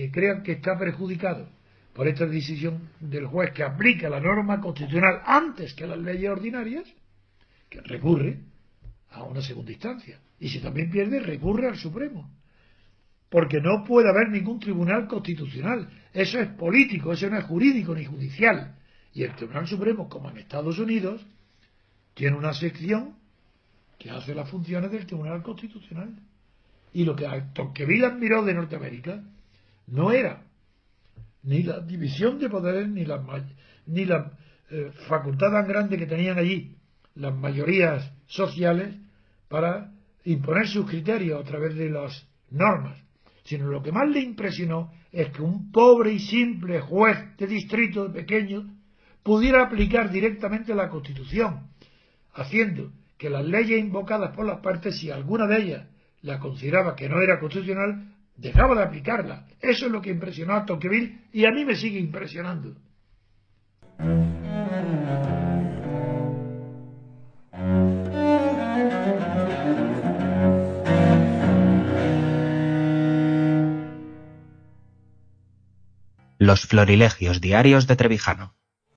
Que crean que está perjudicado por esta decisión del juez que aplica la norma constitucional antes que las leyes ordinarias, que recurre a una segunda instancia. Y si también pierde, recurre al Supremo. Porque no puede haber ningún tribunal constitucional. Eso es político, eso no es jurídico ni judicial. Y el Tribunal Supremo, como en Estados Unidos, tiene una sección que hace las funciones del Tribunal Constitucional. Y lo que Tocqueville admiró de Norteamérica no era. Ni la división de poderes ni la, ni la eh, facultad tan grande que tenían allí las mayorías sociales para imponer sus criterios a través de las normas, sino lo que más le impresionó es que un pobre y simple juez de distrito pequeño pudiera aplicar directamente la Constitución, haciendo que las leyes invocadas por las partes, si alguna de ellas la consideraba que no era constitucional, dejaba de aplicarla. Eso es lo que impresionó a Tocqueville y a mí me sigue impresionando. Los florilegios diarios de Trevijano